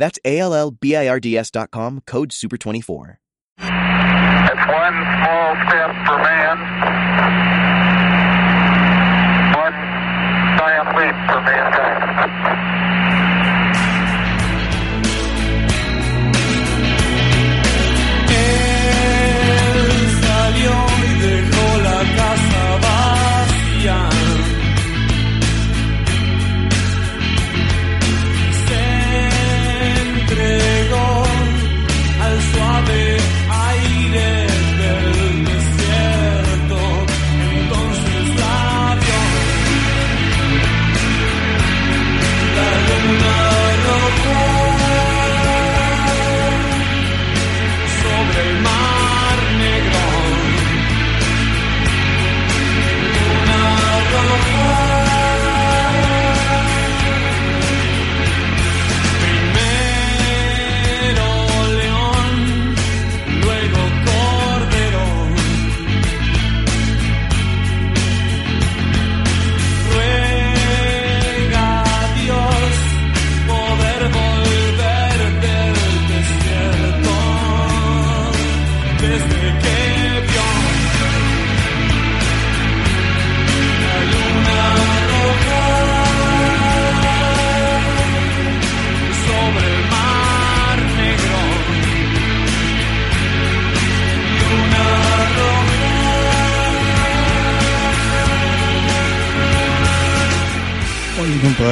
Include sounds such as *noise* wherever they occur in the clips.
That's A-L-L-B-I-R-D-S.com, code SUPER24. It's one small step for man, one giant leap for mankind.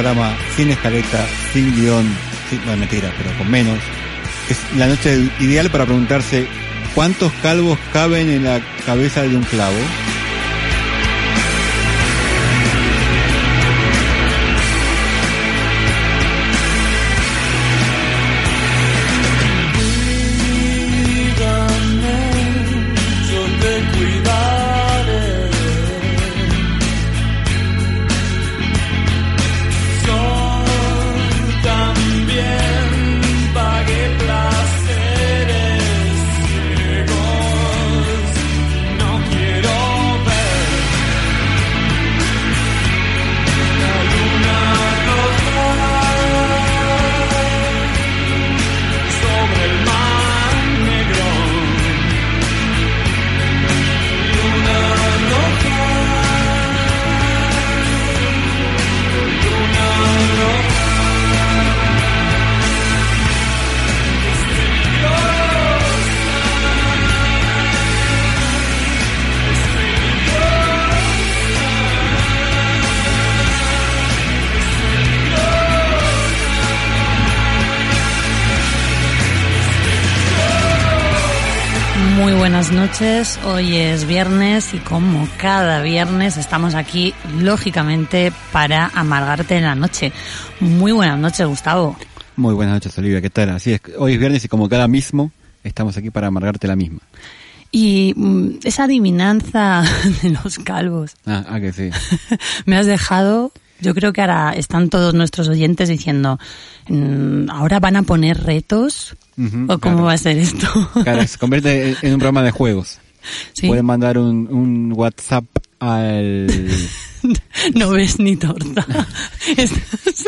Programa sin escaleta, sin guion, sin, no mentira, pero con menos. Es la noche ideal para preguntarse cuántos calvos caben en la cabeza de un clavo. Noches, hoy es viernes y como cada viernes estamos aquí, lógicamente, para amargarte la noche. Muy buenas noches, Gustavo. Muy buenas noches, Olivia, ¿qué tal? Así es, hoy es viernes y como cada mismo, estamos aquí para amargarte la misma. Y mm, esa adivinanza *laughs* de los calvos, Ah, ah que sí. *laughs* me has dejado, yo creo que ahora están todos nuestros oyentes diciendo, mm, ahora van a poner retos, o cómo claro. va a ser esto. *laughs* Claro, se convierte en- un programa de juegos. Sí, Pueden mandar un, un WhatsApp al... *laughs* no ves ni torta. *laughs* Estás,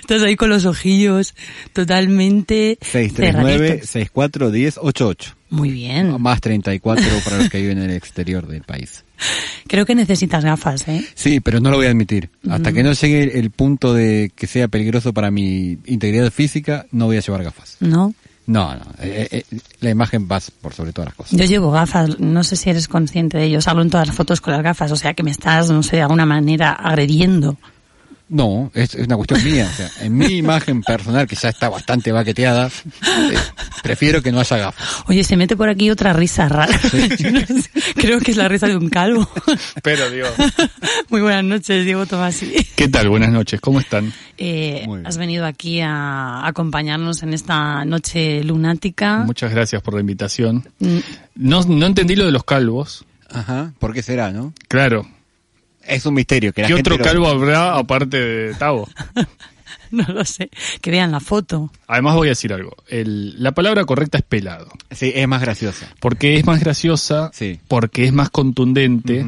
estás ahí con los ojillos totalmente 639 cerraditos. 64 10 88 Muy bien. más 34 para los que viven en el exterior del país. *laughs* Creo que necesitas gafas, ¿eh? Sí, pero no lo voy a admitir. Hasta que no llegue el punto de que sea peligroso para mi integridad física, no voy a llevar gafas. ¿No? No, no. eh, eh, la imagen va por sobre todas las cosas. Yo llevo gafas, no sé si eres consciente de ello. Salgo en todas las fotos con las gafas, o sea que me estás, no sé, de alguna manera agrediendo. No, es, es una cuestión mía. O sea, en mi imagen personal, que ya está bastante baqueteada, eh, prefiero que no haya gafas. Oye, se mete por aquí otra risa rara. *laughs* Creo que es la risa de un calvo. *laughs* Pero Dios. *laughs* Muy buenas noches, Diego Tomasi. ¿Qué tal? Buenas noches, ¿cómo están? Eh, has venido aquí a acompañarnos en esta noche lunática. Muchas gracias por la invitación. Mm, No, no entendí lo de los calvos. Ajá, ¿por qué será, no? Claro. Es un misterio. Que la ¿Qué gente otro lo- calvo habrá aparte de Tavo? *laughs* No lo sé. Que vean la foto. Además voy a decir algo. El- la palabra correcta es pelado. Sí, es más graciosa. Porque es más graciosa, Sí. porque es más contundente.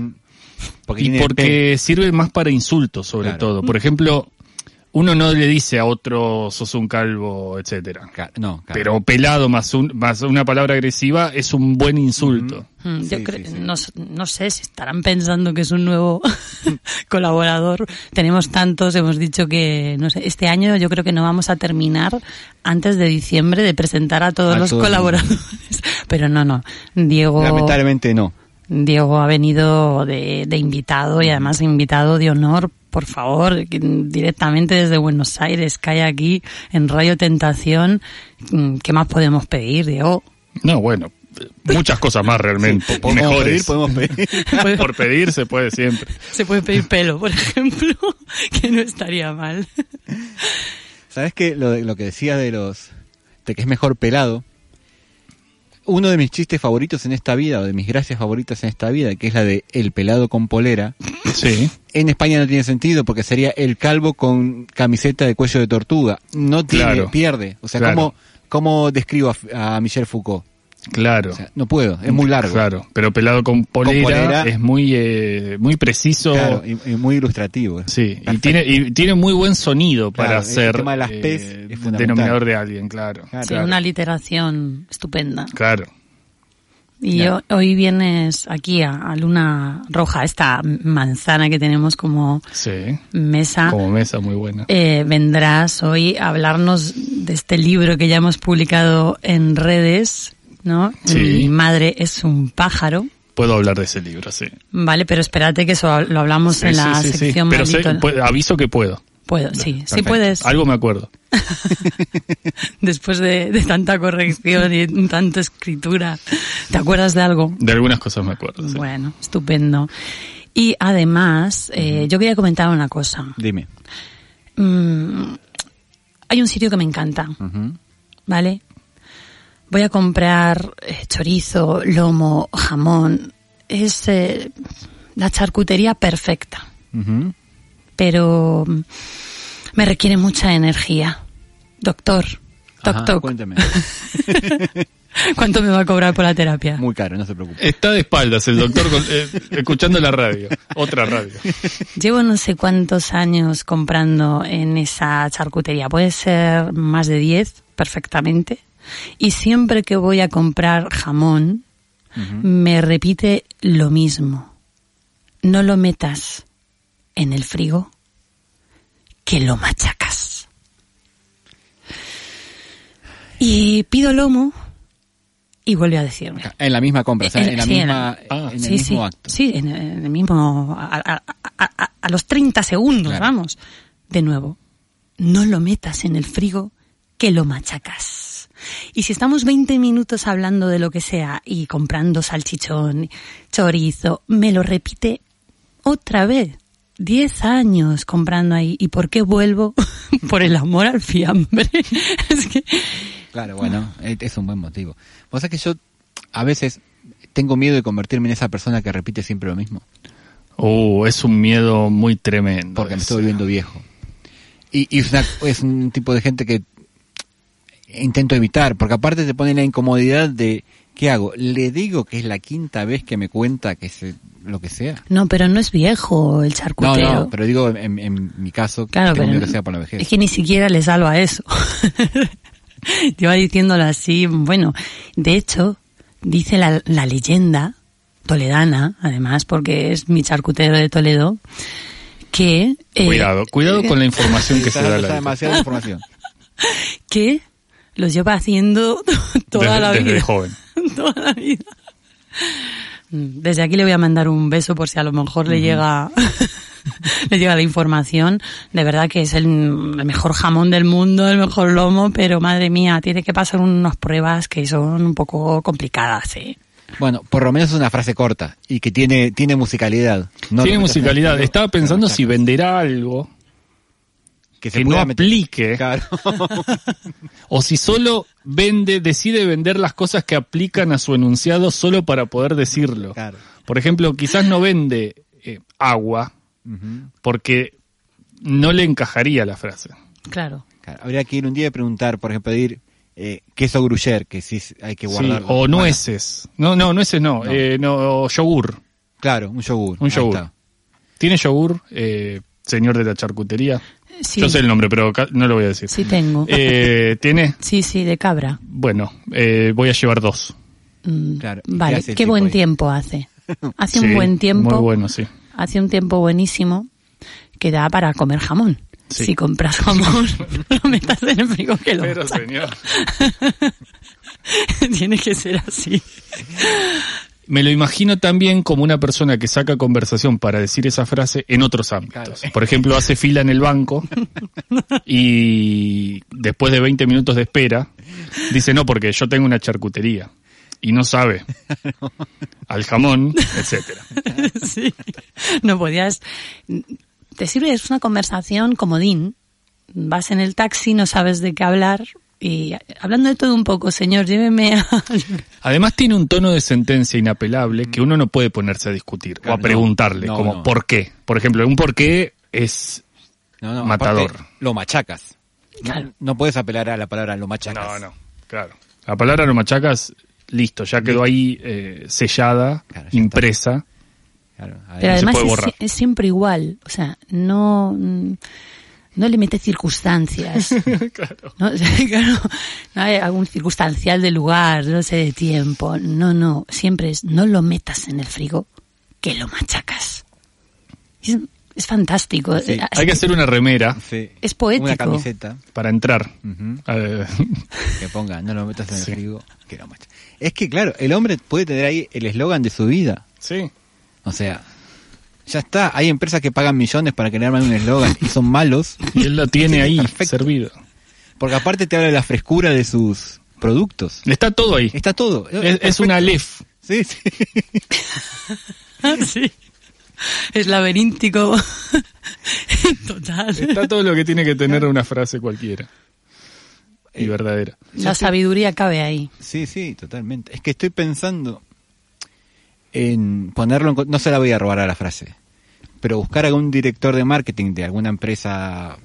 Porque y porque sirve más para insultos sobre Claro. todo. Por ejemplo, uno no le dice a otro sos un calvo, etcétera. Ca- No. Pero pelado más, un, más una palabra agresiva es un buen insulto. Mm, Yo Sí, creo, sí, sí. No, sé si estarán pensando que es un nuevo *laughs* colaborador. Tenemos tantos, hemos dicho que, no sé, este año yo creo que no vamos a terminar antes de diciembre de presentar a todos A los colaboradores. *laughs* Pero no, no. Diego, Lamentablemente no. Diego ha venido de, de invitado y además invitado de honor. Por favor, directamente desde Buenos Aires, cae aquí en Radio Tentación. Mm, ¿Qué más podemos pedir, Diego? No, bueno, muchas cosas más realmente. Podemos mejores. pedir, podemos pedir. *laughs* Por pedir se puede siempre. Se puede pedir pelo, por ejemplo, *laughs* que no estaría mal. ¿Sabes qué? Lo, de- lo que decía de los... de que es mejor pelado. Uno de mis chistes favoritos en esta vida, o de mis gracias favoritas en esta vida, que es la de el pelado con polera, Sí. en España no tiene sentido porque sería el calvo con camiseta de cuello de tortuga. No tiene, Claro. pierde. O sea, Claro. ¿cómo, ¿cómo describo a, a Michel Foucault? Claro. O sea, no puedo, es muy largo. Claro, pero pelado con polera, polera. es muy eh, muy preciso. Claro, y, y muy ilustrativo. Sí, y tiene, y tiene muy buen sonido Claro, para el ser tema de las eh, es fundamental. denominador de alguien, claro. Claro. Sí, una literación estupenda. Claro. Y hoy vienes aquí a, a Luna Roja, esta manzana que tenemos como Sí. mesa. Como mesa muy buena. Eh, vendrás hoy a hablarnos de este libro que ya hemos publicado en redes, ¿no? Sí. Mi madre es un pájaro. Puedo hablar de ese libro, sí. Vale, pero espérate que eso lo hablamos Sí, en la sí, sí. sección Pero sé- maldito- puedo- aviso que puedo. Puedo, sí, sí puedes. Algo me acuerdo. *laughs* Después de, de tanta corrección y tanta escritura, ¿te acuerdas de algo? De algunas cosas me acuerdo. sí. Bueno, estupendo. Y además, eh, yo quería comentar una cosa. Dime. Mm, hay un sitio que me encanta. ¿vale? Voy a comprar eh, chorizo, lomo, jamón. Es eh, la charcutería perfecta, pero mm, me requiere mucha energía. Doctor, Ajá, doctor, cuéntame. *laughs* ¿cuánto me va a cobrar por la terapia? Muy caro, no se preocupe. Está de espaldas el doctor con- eh, escuchando la radio. Otra radio. *laughs* Llevo no sé cuántos años comprando en esa charcutería. Puede ser más de 10 perfectamente. Y siempre que voy a comprar jamón, me repite lo mismo. No lo metas en el frigo, que lo machacas. Y pido lomo y vuelve a decirme. En la misma compra, o sea, En- en la sí, misma, Ah. en el sí, mismo sí, acto. Sí, en, el mismo, a, a- a- a- a los 30 segundos, Claro. vamos. De nuevo, no lo metas en el frigo, que lo machacas. Y si estamos 20 minutos hablando de lo que sea y comprando salchichón, chorizo, me lo repite otra vez. 10 años comprando ahí. ¿Y por qué vuelvo? *laughs* por el amor al fiambre. *laughs* es que, Claro, bueno, es un buen motivo. Vos sabés que yo a veces tengo miedo de convertirme en esa persona que repite siempre lo mismo, Uh, es un miedo muy tremendo. porque me estoy volviendo viejo. Y, y es, una- es un tipo de gente que intento evitar, porque aparte te pone la incomodidad de, ¿qué hago? ¿Le digo que es la quinta vez que me cuenta que es lo que sea? no, pero no es viejo el No, charcutero. no, pero digo en, en mi caso, Claro, tengo pero que sea por la vejez. es que ni siquiera le salva eso. *laughs* Te iba diciéndolo así, bueno, de hecho, dice la, la leyenda toledana, además, porque es mi charcutero de Toledo, que... eh, Cuidado, cuidado con la información que se da aire. demasiada información. *laughs* que los lleva haciendo *laughs* toda Desde- la desde vida. joven. *laughs* toda la vida. Desde aquí le voy a mandar un beso por si a lo mejor le llega *laughs* le llega la información. De verdad que es el, el mejor jamón del mundo, el mejor lomo, pero madre mía, tiene que pasar unas pruebas que son un poco complicadas, ¿eh? Bueno, por lo menos es una frase corta y que tiene, tiene musicalidad. No Tiene lo musicalidad. Estaba pensando si venderá algo que, que no aplique Claro. *laughs* o si solo vende, decide vender las cosas que aplican a su enunciado solo para poder decirlo. Claro. Por ejemplo, quizás no vende eh, agua porque no le encajaría la frase. Claro. Claro, Habría que ir un día y preguntar, por ejemplo, pedir eh, queso gruyere, que sí hay que Sí, guardar. o nueces. No, no, nueces no. No. Eh, no yogur. Claro, un yogur. Un Ahí yogur. está. ¿Tiene yogur, eh, señor de la charcutería? Sí, Yo sé el nombre, pero no lo voy a decir. sí tengo. Eh, ¿Tiene? Sí, sí, de cabra. Bueno, eh, voy a llevar dos. Mm, Claro, ¿y qué Vale, qué buen ahí? tiempo hace. *laughs* Hace Sí, un buen tiempo. Muy bueno, sí. Hace un tiempo buenísimo que da para comer jamón. Sí. Si compras jamón, *laughs* lo metas en el frigo que lo Pero, señor. *laughs* Tiene que ser así. Me lo imagino también como una persona que saca conversación para decir esa frase en otros ámbitos. Por ejemplo, hace fila en el banco y después de 20 minutos de espera dice, no, porque yo tengo una charcutería y no sabe al jamón, etcétera. Sí. No podías. Te sirve, es una conversación comodín. Vas en el taxi, no sabes de qué hablar. Y hablando de todo un poco, señor, lléveme a. *laughs* Además tiene un tono de sentencia inapelable que uno no puede ponerse a discutir o Claro, a no, preguntarle, no, como no. ¿por qué? Por ejemplo, un por qué es... No, no, Matador. aparte, lo machacas. No, Claro. no puedes apelar a la palabra lo machacas. No, no, claro. La palabra lo machacas, listo, ya quedó ahí eh, sellada, Claro, impresa. Claro, Pero además puede es, borrar. es siempre igual. O sea, no. No le mete circunstancias. *laughs* ¿no? *laughs* Claro, no hay algún circunstancial de lugar, no sé, de tiempo. No, no. Siempre es no lo metas en el frigo, que lo machacas. Es, es fantástico. Sí, Hay que hacer una remera Sí. Es poético. Una camiseta para entrar. ujú, Eh, que ponga, no lo metas en el Sí. frigo, que lo machacas. Es que, claro, el hombre puede tener ahí el eslogan de su vida. sí. O sea, ya está. Hay empresas que pagan millones para que le armen un eslogan y son malos. *laughs* Y él lo tiene ahí *laughs* perfecto. servido. Porque aparte te habla de la frescura de sus productos. Está todo ahí. Está todo. Es, es una lef. Sí, sí. *laughs* sí. Es laberíntico. Total. Está todo lo que tiene que tener una frase cualquiera. Y verdadera. La sabiduría cabe ahí. Sí, sí, totalmente. Es que estoy pensando en ponerlo en... co- No se la voy a robar a la frase. Pero buscar algún director de marketing de alguna empresa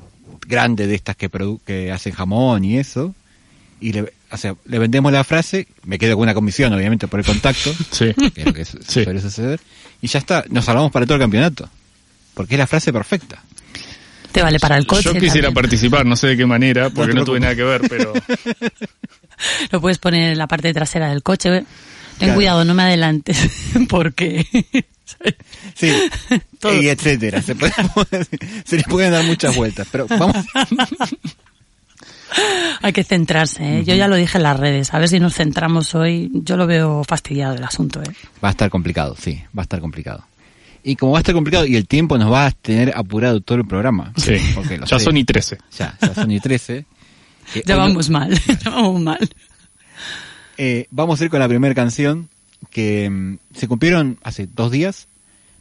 grande de estas que, produ- que hacen jamón y eso. Y le, o sea, le vendemos la frase, me quedo con una comisión, obviamente, por el contacto. *laughs* Sí. que es lo que su- Sí. suele suceder. Y ya está, nos salvamos para todo el campeonato. Porque es la frase perfecta. Te vale para el coche. Yo quisiera también. participar, no sé de qué manera, porque no, tuve nada que ver, pero *laughs* Lo puedes poner en la parte trasera del coche. Ten Claro. cuidado, no me adelantes. *laughs* Porque. *laughs* Sí, *laughs* Todo. y etcétera. Se, *laughs* puede- se le pueden dar muchas vueltas. Pero vamos, Hay que centrarse, ¿eh? Yo ya lo dije en las redes. A ver si nos centramos hoy. Yo lo veo fastidiado el asunto, ¿eh? Va a estar complicado, sí, va a estar complicado. Y como va a estar complicado y el tiempo nos va a tener apurado todo el programa. sí. Ya sé. son y 13. Ya, ya son y 13. que Ya no- vamos mal. Ya vamos mal. eh, vamos a ir con la primera canción que mm, se cumplieron hace dos días,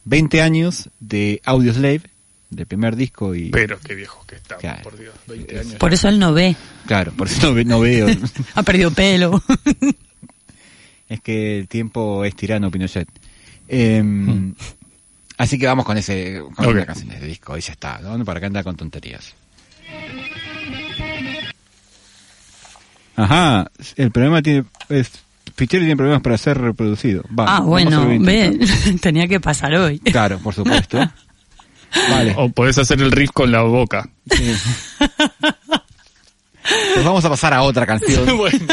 20 años de Audioslave, del primer disco y... Pero qué viejos que estamos, Claro. por Dios, 20 años. Por eso él no ve. Claro, por eso no, ve- no veo. *laughs* Ha perdido pelo. *laughs* es que el tiempo es tirano, Pinochet. Eh, Así que vamos con ese con Ok. una canción de ese disco y ya está, ¿no? Para que anda con tonterías. Ajá, el problema tiene es Fichero tiene problemas para ser reproducido. Va, ah, bueno, ve. *laughs* Tenía que pasar hoy. Claro, por supuesto. Vale. O podés hacer el riff con la boca. sí. Pues vamos a pasar a otra canción *laughs* bueno.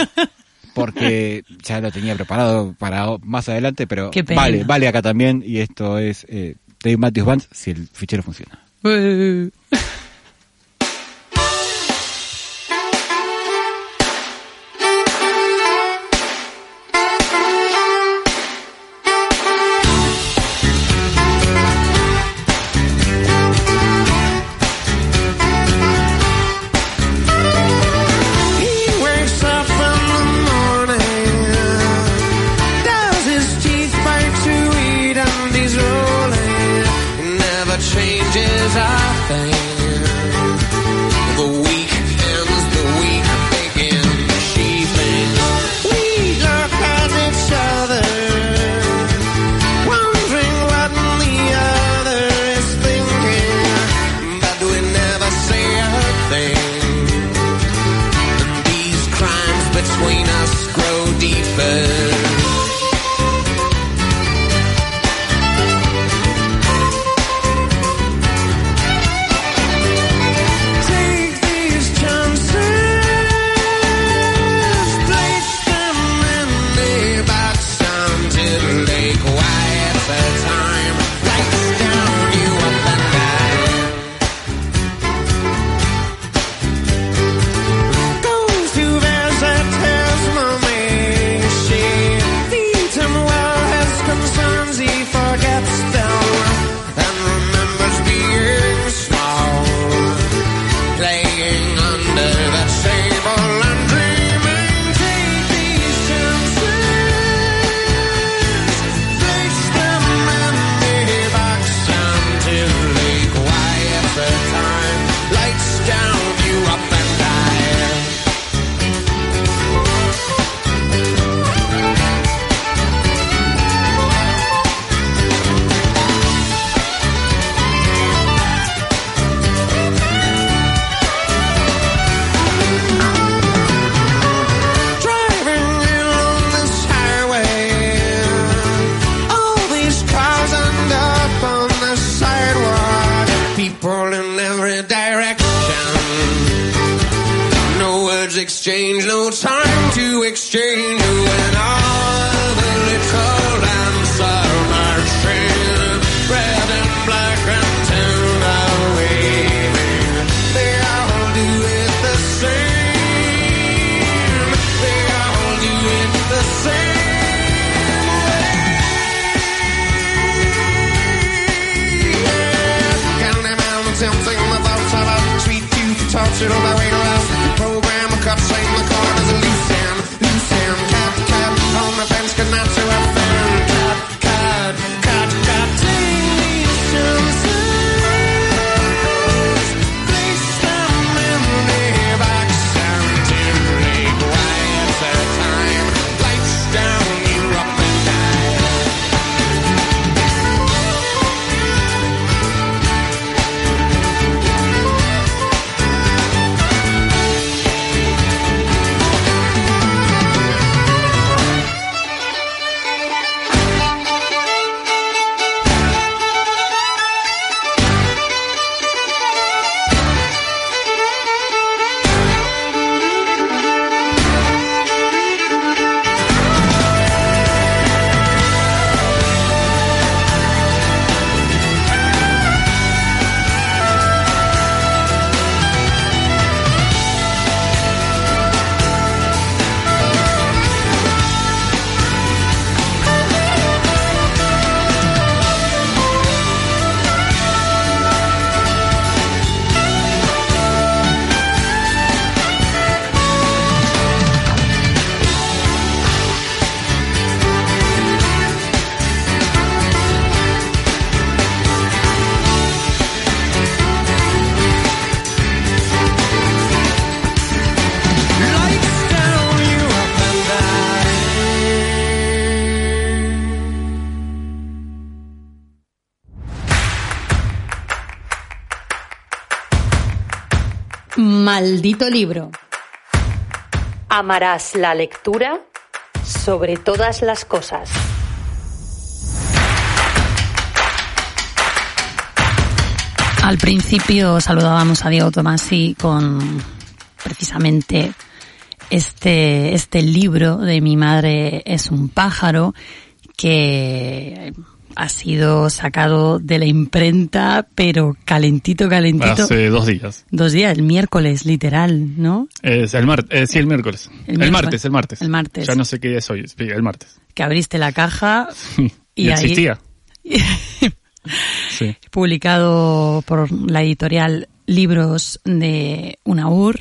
porque ya lo tenía preparado para más adelante, pero Qué pena. vale, vale acá también y esto es eh, Dave Matthews Band si el fichero funciona. I think Exchanged, no time to exchange. When all the little lamps are marching, red and black and ten are waving. They all do it the same. They all do it the same way. Them tempting the thoughts of a sweet tooth tortured on my way Maldito libro. Amarás la lectura sobre todas las cosas. Al principio saludábamos a Diego Tomasi con precisamente este, este libro de Mi madre es un pájaro que ha sido sacado de la imprenta, pero calentito, calentito. Hace dos días. Dos días, el miércoles, literal, ¿no? Es el martes, sí, el miércoles. El El, miércoles. martes, el martes. El martes. Ya no sé qué día es hoy, el martes. Que abriste la caja Y, Y ahí- existía. *laughs* Sí. publicado por la editorial Libros de UNAUR.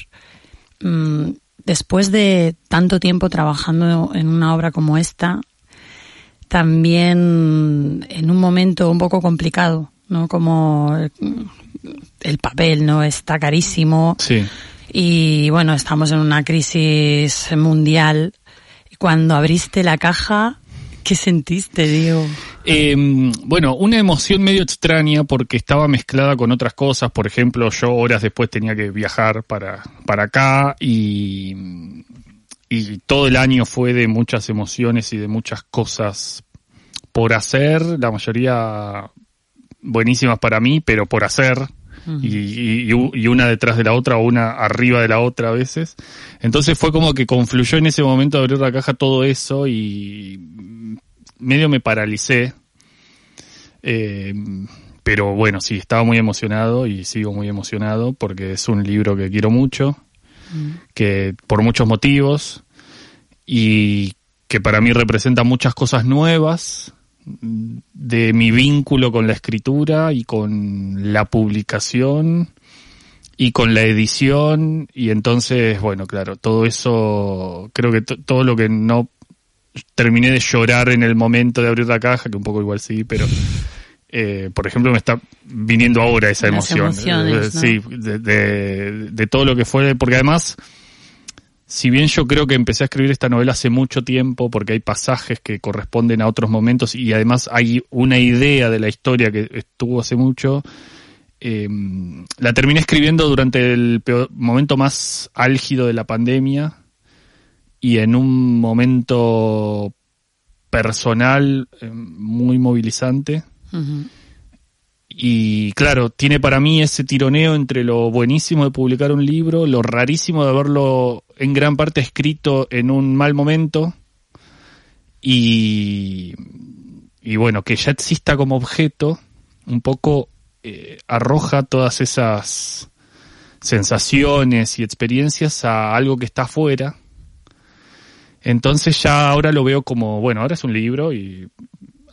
Mm, Después de tanto tiempo trabajando en una obra como esta, también en un momento un poco complicado, ¿no? Como mm, el papel no está carísimo Sí. y bueno, estamos en una crisis mundial. Cuando abriste la caja, ¿qué sentiste, Diego? Eh, bueno, una emoción medio extraña porque estaba mezclada con otras cosas. Por ejemplo, yo horas después tenía que viajar para, para acá y, y todo el año fue de muchas emociones y de muchas cosas por hacer, la mayoría buenísimas para mí, pero por hacer. Y, y- y una detrás de la otra o una arriba de la otra a veces. Entonces fue como que confluyó en ese momento de abrir la caja todo eso y medio me paralicé. Eh, pero bueno, sí, estaba muy emocionado y sigo muy emocionado porque es un libro que quiero mucho, que por muchos motivos y que para mí representa muchas cosas nuevas mm, de mi vínculo con la escritura y con la publicación y con la edición. Y entonces, bueno, claro, todo eso, creo que to- todo lo que no terminé de llorar en el momento de abrir la caja, que un poco igual sí, pero eh, por ejemplo me está viniendo ahora esa emoción. Eh, ¿no? Sí, de, de- de todo lo que fue, porque además, si bien yo creo que empecé a escribir esta novela hace mucho tiempo, porque hay pasajes que corresponden a otros momentos y además hay una idea de la historia que estuvo hace mucho, eh, la terminé escribiendo durante el peor- momento más álgido de la pandemia y en un momento personal eh, muy movilizante. Y claro, tiene para mí ese tironeo entre lo buenísimo de publicar un libro, lo rarísimo de haberlo en gran parte escrito en un mal momento y, y bueno, que ya exista como objeto, un poco eh, arroja todas esas sensaciones y experiencias a algo que está afuera. Entonces ya ahora lo veo como, bueno, ahora es un libro y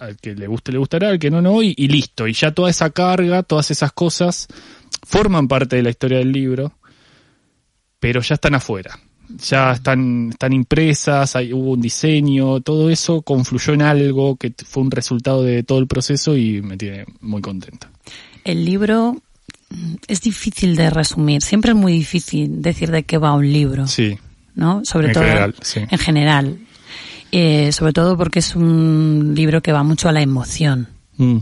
al que le guste le gustará, al que no no y, y listo. Y ya toda esa carga, todas esas cosas forman parte de la historia del libro, pero ya están afuera. Ya están, están impresas, hay, hubo un diseño, todo eso confluyó en algo que fue un resultado de todo el proceso y me tiene muy contenta. El libro mm, es difícil de resumir. Siempre es muy difícil decir de qué va un libro, Sí, ¿no? Sobre En todo general, sí. en general. Eh, sobre todo porque es un libro que va mucho a la emoción, Mm,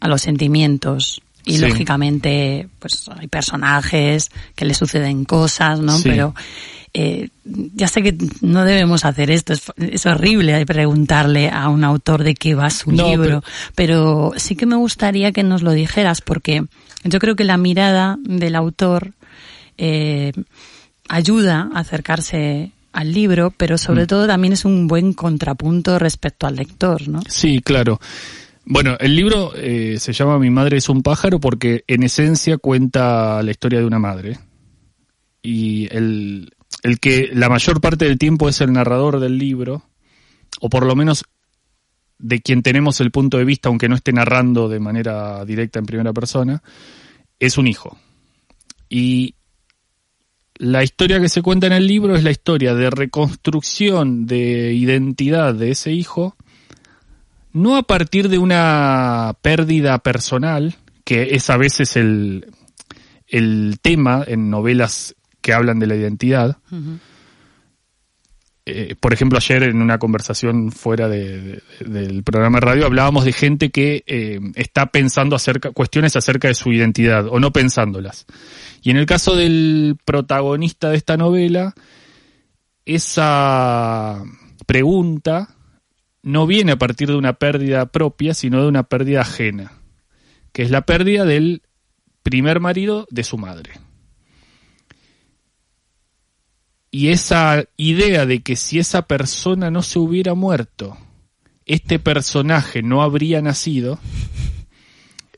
a los sentimientos. Y Sí. lógicamente, pues hay personajes que le suceden cosas, ¿no? Sí. Pero eh, ya sé que no debemos hacer esto, es, es horrible preguntarle a un autor de qué va su No, libro, pero... sí que me gustaría que nos lo dijeras, porque yo creo que la mirada del autor eh, ayuda a acercarse al libro, pero sobre Mm. todo también es un buen contrapunto respecto al lector, ¿no? Sí, claro. Bueno, el libro eh, se llama Mi madre es un pájaro porque en esencia cuenta la historia de una madre. Y el, el que la mayor parte del tiempo es el narrador del libro, o por lo menos de quien tenemos el punto de vista, aunque no esté narrando de manera directa en primera persona, es un hijo. Y la historia que se cuenta en el libro es la historia de reconstrucción de identidad de ese hijo, no a partir de una pérdida personal, que es a veces el, el tema en novelas que hablan de la identidad. Eh, por ejemplo, ayer en una conversación fuera de- de- del programa de radio hablábamos de gente que eh, está pensando acerca, cuestiones acerca de su identidad o no pensándolas. Y en el caso del protagonista de esta novela, esa pregunta no viene a partir de una pérdida propia, sino de una pérdida ajena, que es la pérdida del primer marido de su madre. Y esa idea de que si esa persona no se hubiera muerto, este personaje no habría nacido,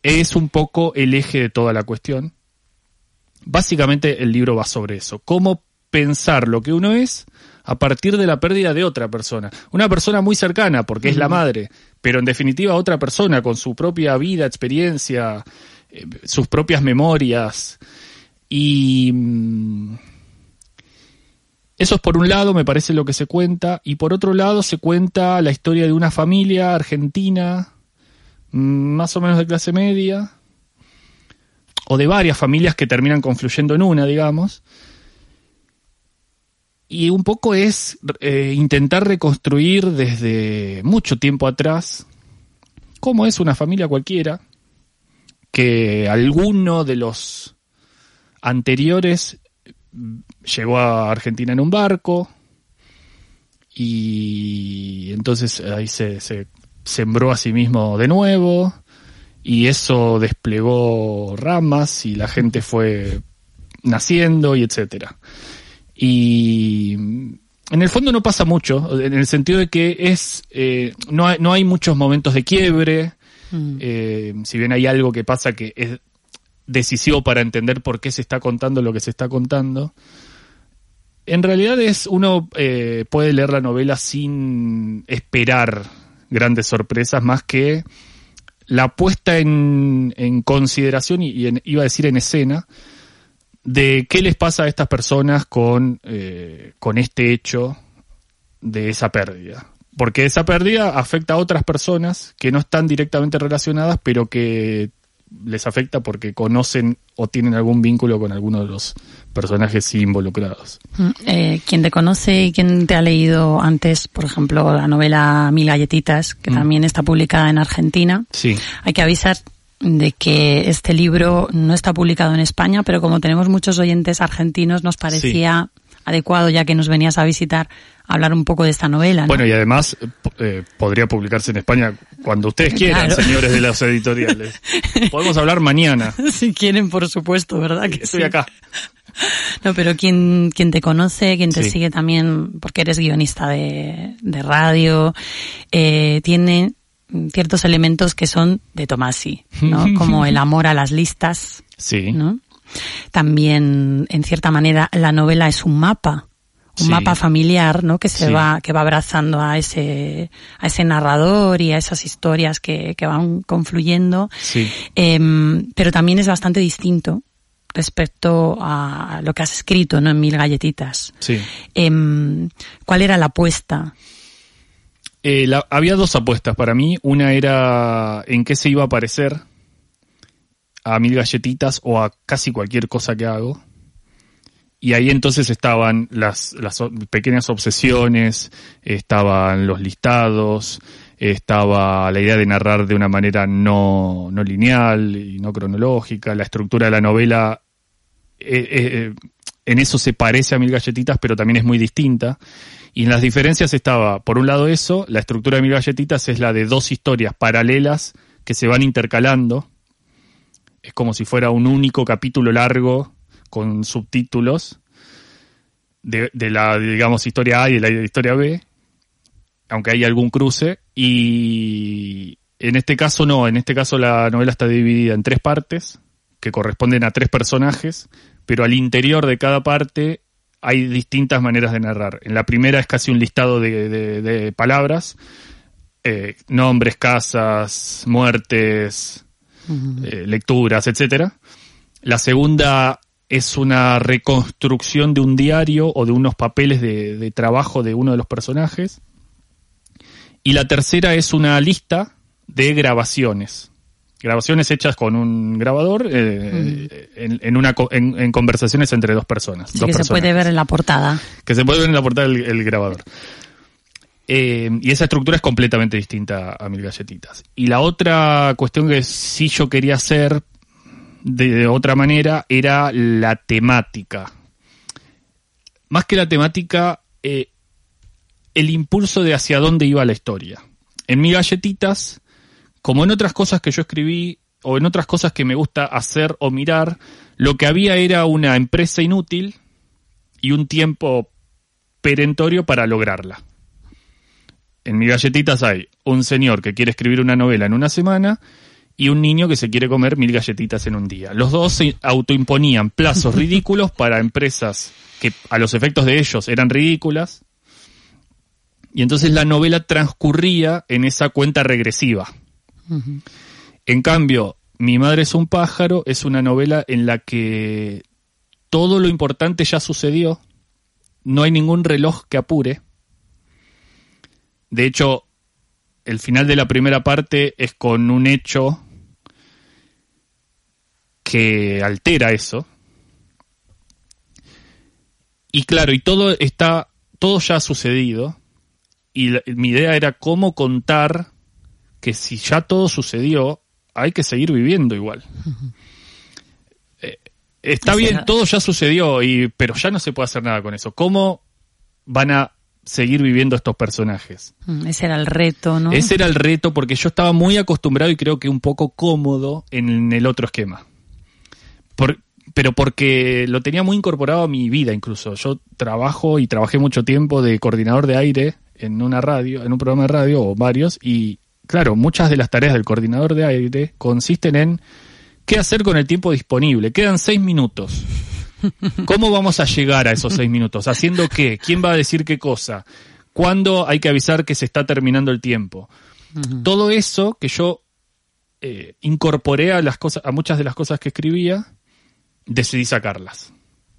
es un poco el eje de toda la cuestión. Básicamente el libro va sobre eso, cómo pensar lo que uno es a partir de la pérdida de otra persona. Una persona muy cercana, porque es la madre, pero en definitiva otra persona con su propia vida, experiencia, eh, sus propias memorias. Y mm, eso es por un lado, me parece lo que se cuenta, y por otro lado se cuenta la historia de una familia argentina, mm, más o menos de clase media, o de varias familias que terminan confluyendo en una, digamos. Y un poco es eh, intentar reconstruir desde mucho tiempo atrás cómo es una familia cualquiera, que alguno de los anteriores llegó a Argentina en un barco y entonces ahí se, se sembró a sí mismo de nuevo y eso desplegó ramas y la gente fue naciendo y etcétera. Y en el fondo no pasa mucho, en el sentido de que es eh, no, hay, no hay muchos momentos de quiebre, Mm. eh, si bien hay algo que pasa que es decisivo para entender por qué se está contando lo que se está contando. En realidad es uno eh, puede leer la novela sin esperar grandes sorpresas más que la puesta en, consideración y, y en- iba a decir en escena de qué les pasa a estas personas con, eh, con este hecho de esa pérdida. Porque esa pérdida afecta a otras personas que no están directamente relacionadas, pero que les afecta porque conocen o tienen algún vínculo con alguno de los personajes involucrados. Mm, eh, quien te conoce y quien te ha leído antes, por ejemplo, la novela Mil Galletitas, que Mm. también está publicada en Argentina, Sí, hay que avisar de que este libro no está publicado en España, pero como tenemos muchos oyentes argentinos, nos parecía adecuado, ya que nos venías a visitar, hablar un poco de esta novela. ¿no? Bueno, y además eh, po- podría publicarse en España cuando ustedes quieran, Claro. señores de los editoriales. *laughs* Podemos hablar mañana. *laughs* si quieren, por supuesto, ¿verdad? Que Estoy sí? acá. No, pero quien, quien te conoce, quien te Sí. sigue también, porque eres guionista de, de radio, eh, tiene ciertos elementos que son de Tomasi, ¿no? *laughs* Como el amor a las listas, Sí. ¿no? También, en cierta manera, la novela es un mapa, un Sí. mapa familiar, ¿no? Que se Sí. va, que va abrazando a ese, a ese narrador y a esas historias que, que van confluyendo. Sí. Em, pero también es bastante distinto respecto a lo que has escrito, ¿no? En Mil Galletitas. Sí. Em, ¿Cuál era la apuesta? Eh, la- había dos apuestas para mí. Una era en qué se iba a parecer a mil galletitas o a casi cualquier cosa que hago. Y ahí entonces estaban las, las pequeñas obsesiones, estaban los listados, estaba la idea de narrar de una manera no, no lineal y no cronológica, la estructura de la novela, eh, eh, en eso se parece a Mil Galletitas, pero también es muy distinta. Y en las diferencias estaba, por un lado eso, la estructura de Mil Galletitas es la de dos historias paralelas que se van intercalando. Es como si fuera un único capítulo largo con subtítulos de, la, digamos, historia A y de la historia B, aunque hay algún cruce. Y en este caso no, en este caso la novela está dividida en tres partes que corresponden a tres personajes, pero al interior de cada parte hay distintas maneras de narrar. En la primera es casi un listado de palabras, eh, nombres, casas, muertes, eh, lecturas, etcétera. La segunda es una reconstrucción de un diario o de unos papeles de, de trabajo de uno de los personajes. Y la tercera es una lista de grabaciones. Grabaciones hechas con un grabador eh, en, en una, en, en conversaciones entre dos personas. Dos que se puede ver en la portada. que se puede ver en la portada el grabador. Eh, y esa estructura es completamente distinta a Mil Galletitas. Y la otra cuestión que sí yo quería hacer de, otra manera era la temática. Más que la temática, eh, el impulso de hacia dónde iba la historia. En Mil Galletitas, como en otras cosas que yo escribí, o en otras cosas que me gusta hacer o mirar, lo que había era una empresa inútil y un tiempo perentorio para lograrla. En mi galletitas hay un señor que quiere escribir una novela en una semana y un niño que se quiere comer mil galletitas en un día. Los dos se autoimponían plazos *laughs* ridículos para empresas que a los efectos de ellos eran ridículas. Y entonces la novela transcurría en esa cuenta regresiva. En cambio, Mi madre es un pájaro es una novela en la que todo lo importante ya sucedió, no hay ningún reloj que apure. De hecho, el final de la primera parte es con un hecho que altera eso. Y claro, y todo está, todo ya ha sucedido. Y la- mi idea era cómo contar que si ya todo sucedió, hay que seguir viviendo igual. *laughs* Eh, está bien, todo ya sucedió, y, pero ya no se puede hacer nada con eso. ¿Cómo van a seguir viviendo estos personajes? Mm, Ese era el reto, ¿no? Ese era el reto porque yo estaba muy acostumbrado y creo que un poco cómodo en el otro esquema. Por- pero porque lo tenía muy incorporado a mi vida incluso. Yo trabajo y trabajé mucho tiempo de coordinador de aire en una radio, en un programa de radio o varios y claro, muchas de las tareas del coordinador de aire consisten en qué hacer con el tiempo disponible. Quedan seis minutos. ¿Cómo vamos a llegar a esos seis minutos? ¿Haciendo qué? ¿Quién va a decir qué cosa? ¿Cuándo hay que avisar que se está terminando el tiempo? Todo eso que yo eh, incorporé a las cosas, a muchas de las cosas que escribía, decidí sacarlas.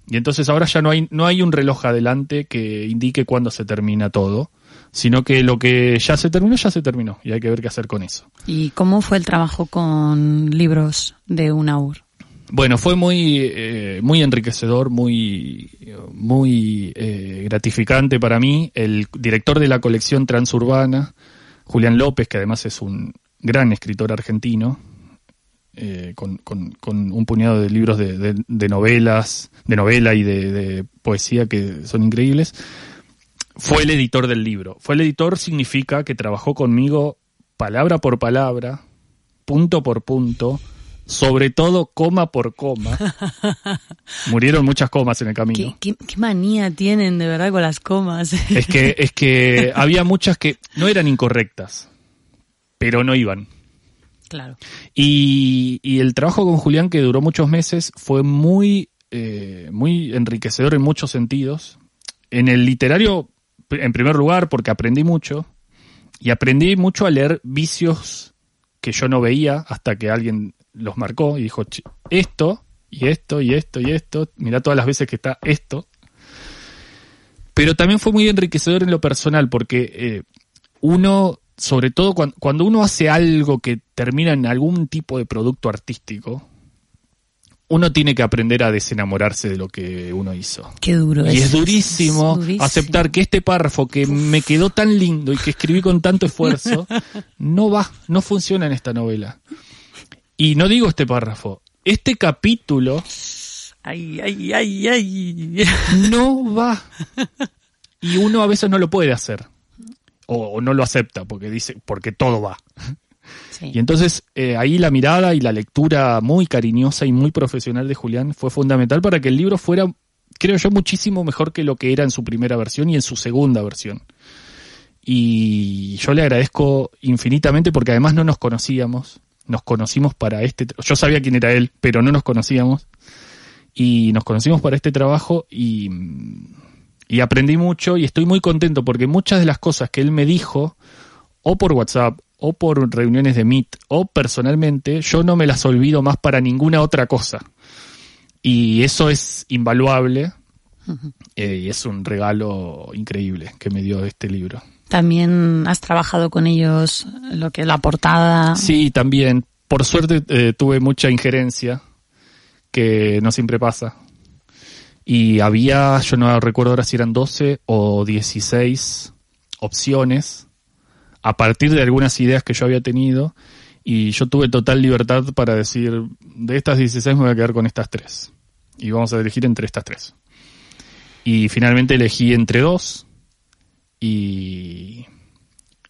Y entonces ahora ya no hay, no hay un reloj adelante que indique cuándo se termina todo, sino que lo que ya se terminó, ya se terminó. Y hay que ver qué hacer con eso. ¿Y cómo fue el trabajo con libros de UNAUR? Bueno, fue muy, eh, muy enriquecedor, muy, muy eh, gratificante para mí. El director de la colección transurbana, Julián López, que además es un gran escritor argentino, eh, con, con- un puñado de libros de, de- novelas, de novela y de poesía que son increíbles, fue el editor del libro. Fue el editor significa que trabajó conmigo palabra por palabra, punto por punto, sobre todo coma por coma. *laughs* Murieron muchas comas en el ¿Qué, camino. qué, qué manía tienen de verdad con las comas? Es que, *laughs* es que había muchas que no eran incorrectas, pero no iban. claro. Y, y el trabajo con Julián, que duró muchos meses, fue muy, eh, muy enriquecedor en muchos sentidos. En el literario, en primer lugar, porque aprendí mucho. Y aprendí mucho a leer vicios que yo no veía hasta que alguien los marcó y dijo, "Che, esto, y esto, y esto, y esto, mira todas las veces que está esto. Pero también fue muy enriquecedor en lo personal, porque eh, uno, sobre todo cuando, cuando uno hace algo que termina en algún tipo de producto artístico, uno tiene que aprender a desenamorarse de lo que uno hizo. Qué duro Y es eso, durísimo, es durísimo. aceptar que este párrafo que me quedó tan lindo y que escribí con tanto esfuerzo, *laughs* no va, no funciona en esta novela. Y no digo este párrafo, este capítulo Ay, ay, ay, ay. *laughs* no va. Y uno a veces no lo puede hacer. O, no lo acepta porque dice, porque todo va. Sí. Y entonces eh, ahí la mirada y la lectura muy cariñosa y muy profesional de Julián fue fundamental para que el libro fuera, creo yo, muchísimo mejor que lo que era en su primera versión y en su segunda versión. Y yo le agradezco infinitamente porque además no nos conocíamos, nos conocimos para este, yo sabía quién era él, pero no nos conocíamos. Y nos conocimos para este trabajo y, y aprendí mucho y estoy muy contento porque muchas de las cosas que él me dijo, o por WhatsApp, o por reuniones de Meet, o personalmente, yo no me las olvido más para ninguna otra cosa. Y eso es invaluable eh, y es un regalo increíble que me dio este libro. También has trabajado con ellos lo que la portada. Sí, también. Por suerte eh, tuve mucha injerencia, que no siempre pasa. Y había, yo no recuerdo ahora si eran 12 o 16 opciones a partir de algunas ideas que yo había tenido. Y yo tuve total libertad para decir, de estas 16 me voy a quedar con estas tres. Y vamos a elegir entre estas tres. Y finalmente elegí entre dos. Y,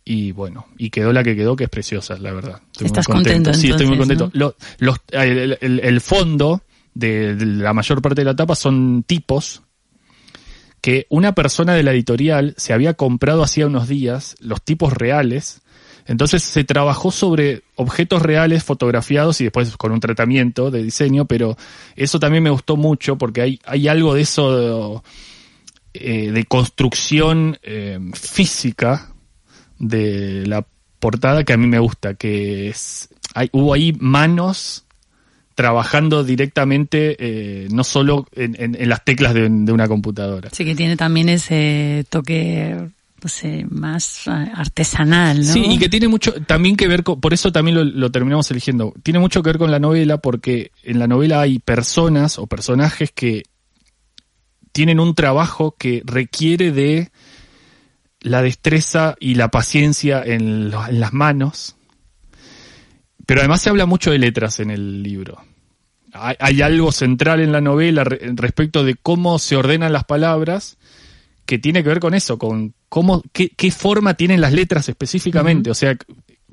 y bueno, y quedó la que quedó, que es preciosa, la verdad. Estoy muy Estás contento, Sí, estoy muy entonces, contento. Lo- los- el, el- el fondo de, de la mayor parte de la tapa son tipos que una persona de la editorial se había comprado hacía unos días, los tipos reales. Entonces se trabajó sobre objetos reales fotografiados y después con un tratamiento de diseño, pero eso también me gustó mucho porque hay, hay algo de eso eh, de construcción eh, física de la portada que a mí me gusta, que es, hay, hubo ahí manos trabajando directamente, eh, no solo en, en- en las teclas de, de una computadora. Sí que tiene también ese toque no sé, más artesanal, ¿no? Sí, y que tiene mucho también que ver con, por eso también lo, lo terminamos eligiendo, tiene mucho que ver con la novela porque en la novela hay personas o personajes que tienen un trabajo que requiere de la destreza y la paciencia en, lo- en las manos, pero además se habla mucho de letras en el libro. Hay, hay algo central en la novela re- respecto de cómo se ordenan las palabras que tiene que ver con eso, con cómo, qué, qué forma tienen las letras específicamente, o sea,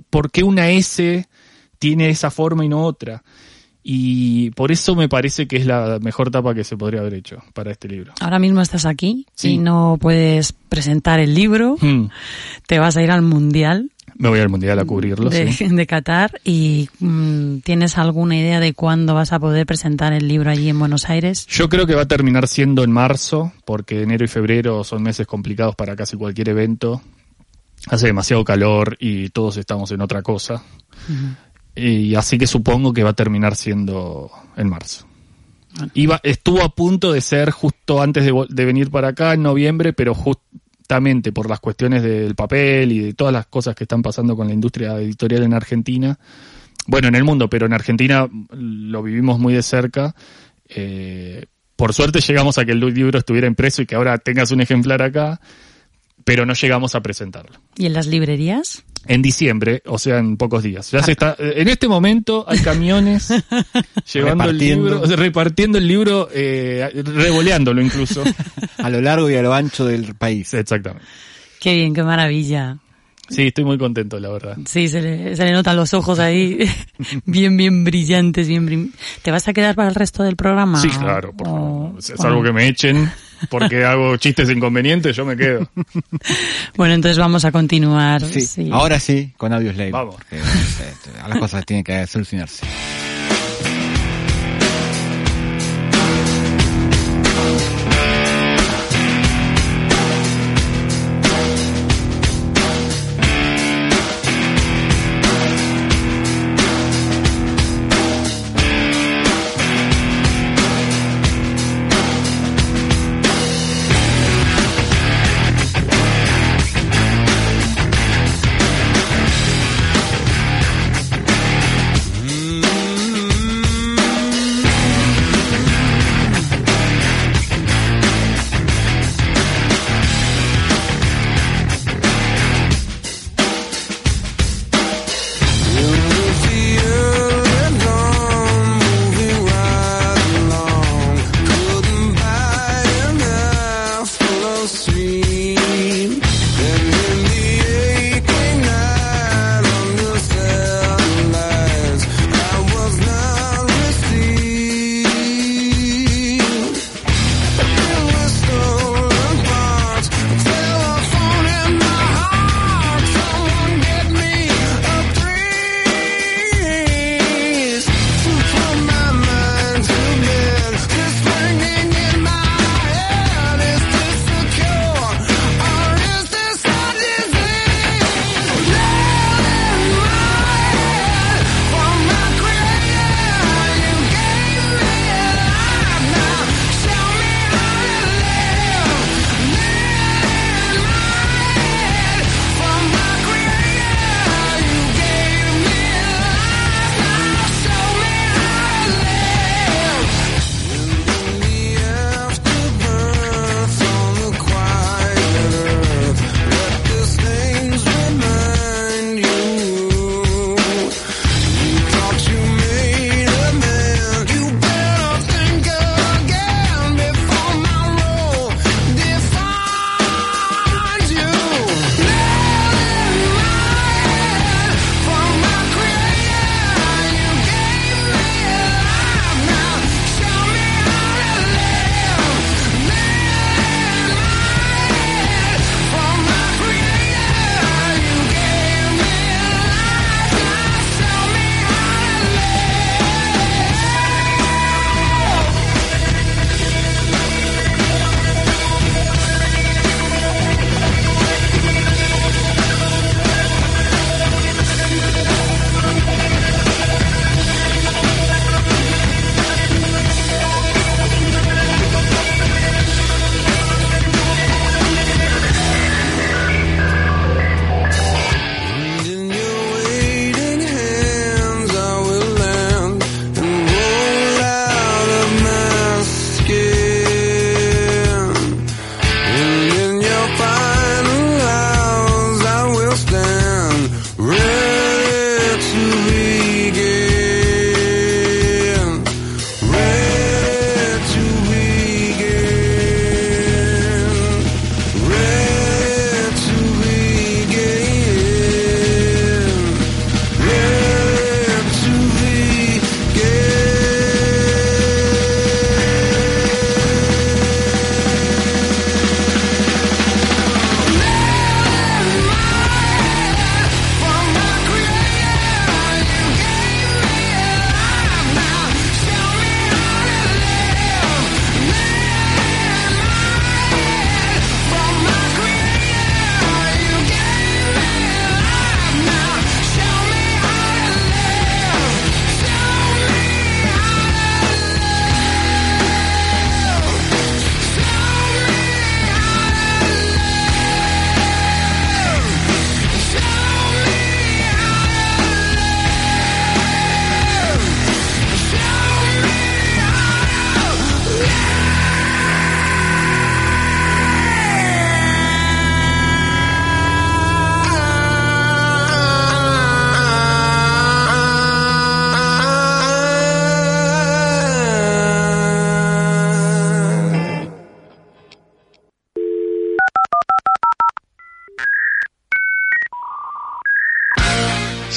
por qué una S tiene esa forma y no otra. Y por eso me parece que es la mejor tapa que se podría haber hecho para este libro. Ahora mismo estás aquí Sí. y no puedes presentar el libro, Hmm. te vas a ir al Mundial Me voy al mundial a cubrirlo. de, sí. *laughs* de Qatar y mm, ¿tienes alguna idea de cuándo vas a poder presentar el libro allí en Buenos Aires? Yo creo que va a terminar siendo en marzo, porque enero y febrero son meses complicados para casi cualquier evento. Hace demasiado calor y todos estamos en otra cosa. Y así que supongo que va a terminar siendo en marzo. Iba, estuvo a punto de ser justo antes de, de venir para acá en noviembre, pero justamente por las cuestiones del papel y de todas las cosas que están pasando con la industria editorial en Argentina, bueno, en el mundo, pero en Argentina lo vivimos muy de cerca. Eh, por suerte llegamos a que el libro estuviera impreso y que ahora tengas un ejemplar acá, pero no llegamos a presentarlo. ¿Y en las librerías? En diciembre, o sea, en pocos días. Ya se está, en este momento hay camiones *laughs* llevando el libro, repartiendo el libro, eh, revoleándolo incluso. *laughs* A lo largo y a lo ancho del país. Exactamente. Qué bien, qué maravilla. Sí, estoy muy contento, la verdad. Sí, se le, se le notan los ojos ahí *laughs* bien, bien brillantes, bien ¿Te vas a quedar para el resto del programa? Sí, claro, por favor. Bueno. que me echen porque hago chistes inconvenientes, yo me quedo. *laughs* Bueno, entonces vamos a continuar. Sí, sí. ahora sí, con Audio Slave. Vamos. porque, eh, las cosas tienen que solucionarse.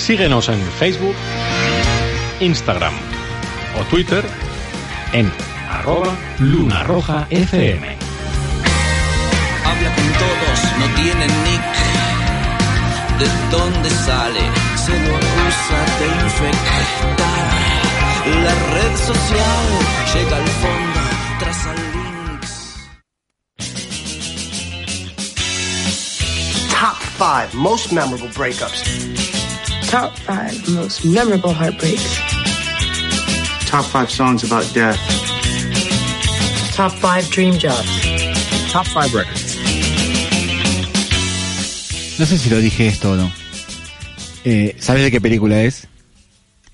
Síguenos en Facebook, Instagram o Twitter en arroba Luna Roja FM. Habla con todos, no tiene nick. ¿De dónde sale? Se lo usa de infectar. La red social llega al fondo, traza links. Top five most memorable breakups. Top five most memorable heartbreaks. Top five songs about death. Top five dream jobs. Top five records. No sé si lo dije esto o no. Eh, ¿Sabes de qué película es?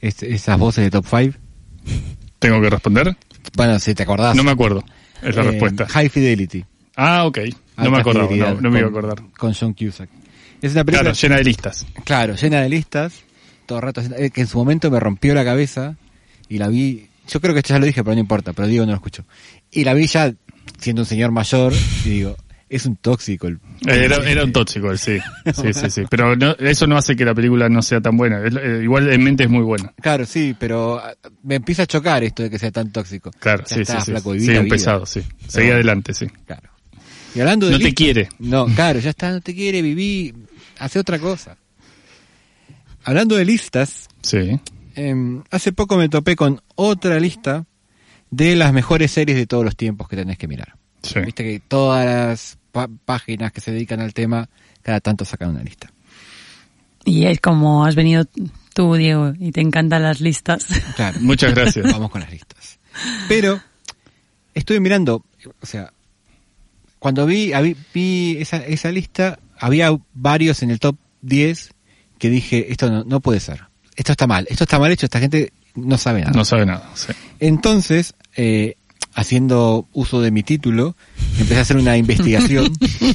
Es- esas voces de Top 5. ¿Tengo que responder? Bueno, si te acordás. No me acuerdo. Es la Eh, respuesta. High Fidelity. Ah, ok. No me acordaba, no, no me iba a con- acordar. Con John Cusack. Es una película. Claro, llena de listas. Claro, llena de listas. Todo el rato. eh, Que en su momento me rompió la cabeza. Y la vi. Yo creo que ya lo dije, pero no importa. Pero digo, no lo escucho. Y la vi ya siendo un señor mayor. Y digo, es un tóxico. El... Era, era un tóxico, él, sí. *laughs* Sí, sí, sí. Pero no- eso no hace que la película no sea tan buena. Eh, igual en mente es muy buena. Claro, sí, pero ah, me empieza a chocar esto de que sea tan tóxico. Claro, Ya sí, está, sí, sí. flaco, Sí, la un pesado, sí. Seguí adelante, sí. Claro. Y hablando de No te quiere. No, claro, ya está, no te quiere, viví, hace otra cosa. Hablando de listas, Sí. em, hace poco me topé con otra lista de las mejores series de todos los tiempos que tenés que mirar. Sí. Viste que todas las páginas que se dedican al tema, cada tanto sacan una lista. Y es como has venido tú, Diego, y te encantan las listas. Claro. Muchas gracias. *laughs* Vamos con las listas. Pero estuve mirando, o sea, cuando vi, vi, vi esa, esa lista, había varios en el top 10 que dije, esto no, no puede ser. Esto está mal, esto está mal hecho, esta gente no sabe nada. No sabe nada, sí. Entonces, eh, haciendo uso de mi título, empecé a hacer una investigación.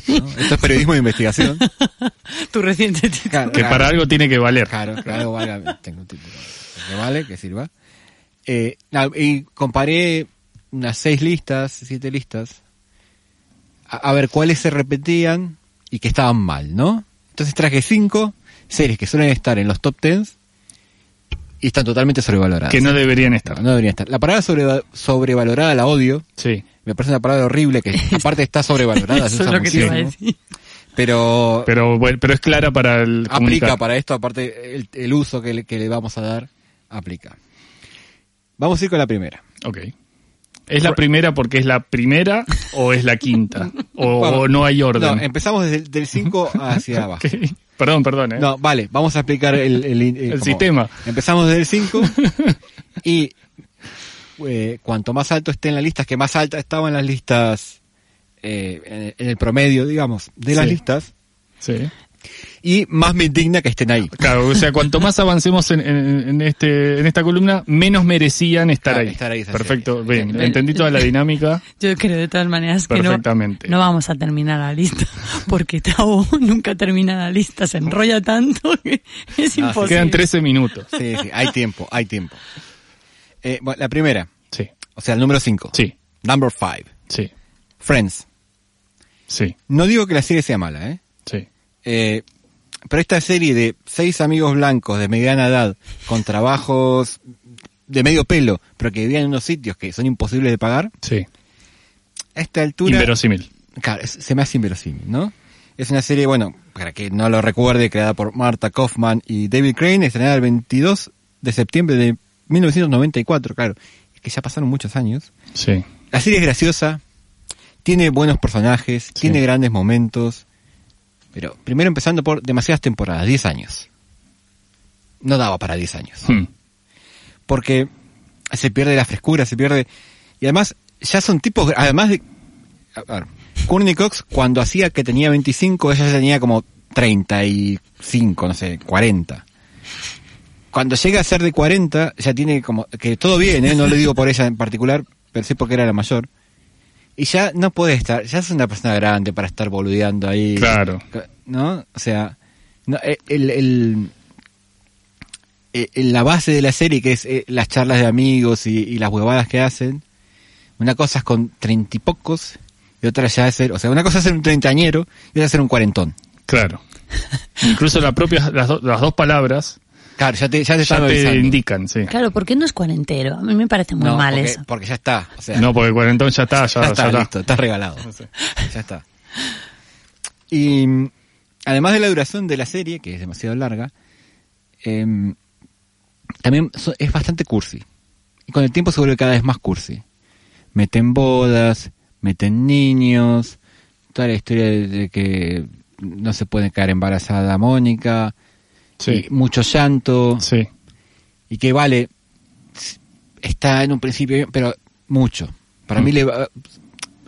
¿no? Esto es periodismo de investigación. *laughs* tu reciente título. Claro, Que claro. para algo tiene que valer. Claro, algo valga, tengo un título. Que vale, que sirva. Eh, y comparé unas seis listas, siete listas, a, a ver cuáles se repetían y que estaban mal, ¿no? Entonces traje cinco series que suelen estar en los top tens y están totalmente sobrevaloradas. Que no deberían estar. No, no deberían estar. La palabra sobre- sobrevalorada la odio. Sí. Me parece una palabra horrible que *laughs* aparte está sobrevalorada. Eso es lo que te iba a muchísimo. decir. Pero Pero bueno, pero es clara para el aplica comunicar. para esto, aparte el, el uso que le, que le vamos a dar, aplica. Vamos a ir con la primera. Ok. ¿Es la primera porque es la primera o es la quinta? O, *laughs* no hay orden. No, empezamos desde el- del 5 *laughs* hacia abajo. Perdón, perdón. ¿eh? No, vale, vamos a explicar el, el, sistema. Empezamos desde el 5 *laughs* y eh, cuanto más alto esté en la lista, que más alta estaba en las listas, eh, en, en el promedio, digamos, de las Sí. listas, Sí. Y más me indigna que estén ahí. Claro, o sea, cuanto más avancemos en, en- en este, en esta columna, menos merecían estar Claro, ahí. estar ahí esa Perfecto, serie. bien, El- entendí toda la dinámica. *laughs* Yo creo de todas maneras que no, Perfectamente. no vamos a terminar la lista, *laughs* porque Tavo *laughs* nunca termina la lista, se enrolla tanto que es Ah, imposible. Quedan 13 minutos. Sí, sí, hay tiempo, hay tiempo. Eh, bueno, la primera, Sí, o sea, el número 5. sí, Number 5. sí, Friends. sí, No digo que la serie sea mala, ¿eh? sí. Eh, pero esta serie de seis amigos blancos de mediana edad con trabajos de medio pelo, pero que vivían en unos sitios que son imposibles de pagar, Sí. a esta altura Inverosímil. claro, se me hace inverosímil, ¿no? Es una serie, bueno, para que no lo recuerde, creada por Marta Kaufman y David Crane, estrenada el 22 de septiembre de 1994, claro, es que ya pasaron muchos años. Sí. La serie es graciosa, tiene buenos personajes, tiene grandes momentos, pero primero empezando por demasiadas temporadas, 10 años. No daba para 10 años. Hmm. Porque se pierde la frescura, se pierde... Y además, ya son tipos, además de... A ver, Courtney Cox, cuando hacía que tenía 25, ella ya tenía como 35, no sé, 40. Cuando llega a ser de 40, ya tiene como... Que todo bien, ¿eh? No le digo por ella en particular, pero sí porque era la mayor. Y ya no puede estar, ya es una persona grande para estar boludeando ahí. Claro. ¿No? O sea, no, eh, el, el, eh, en la base de la serie, que es eh, las charlas de amigos y, y las huevadas que hacen, una cosa es con treinta y pocos, y otra ya es ser, o sea, una cosa es ser un treintañero y otra es ser un cuarentón. Claro. Incluso la propia, las, do- las dos palabras Claro, ya te, ya te, ya indican, sí. Claro, ¿por qué no es cuarentero? A mí me parece muy No, mal porque, eso. porque ya está. O sea, No, porque el cuarentón ya está, ya, ya está, ya está. listo, está regalado. *laughs* Ya está. Y mm, además de la duración de la serie, que es demasiado larga, em, también so- es bastante cursi. Y con el tiempo se vuelve cada vez más cursi. Meten bodas, meten niños, toda la historia de, de que no se puede caer embarazada Mónica, Sí. y mucho llanto, Sí. y que vale, está en un principio pero mucho. Para Mm. mí le va-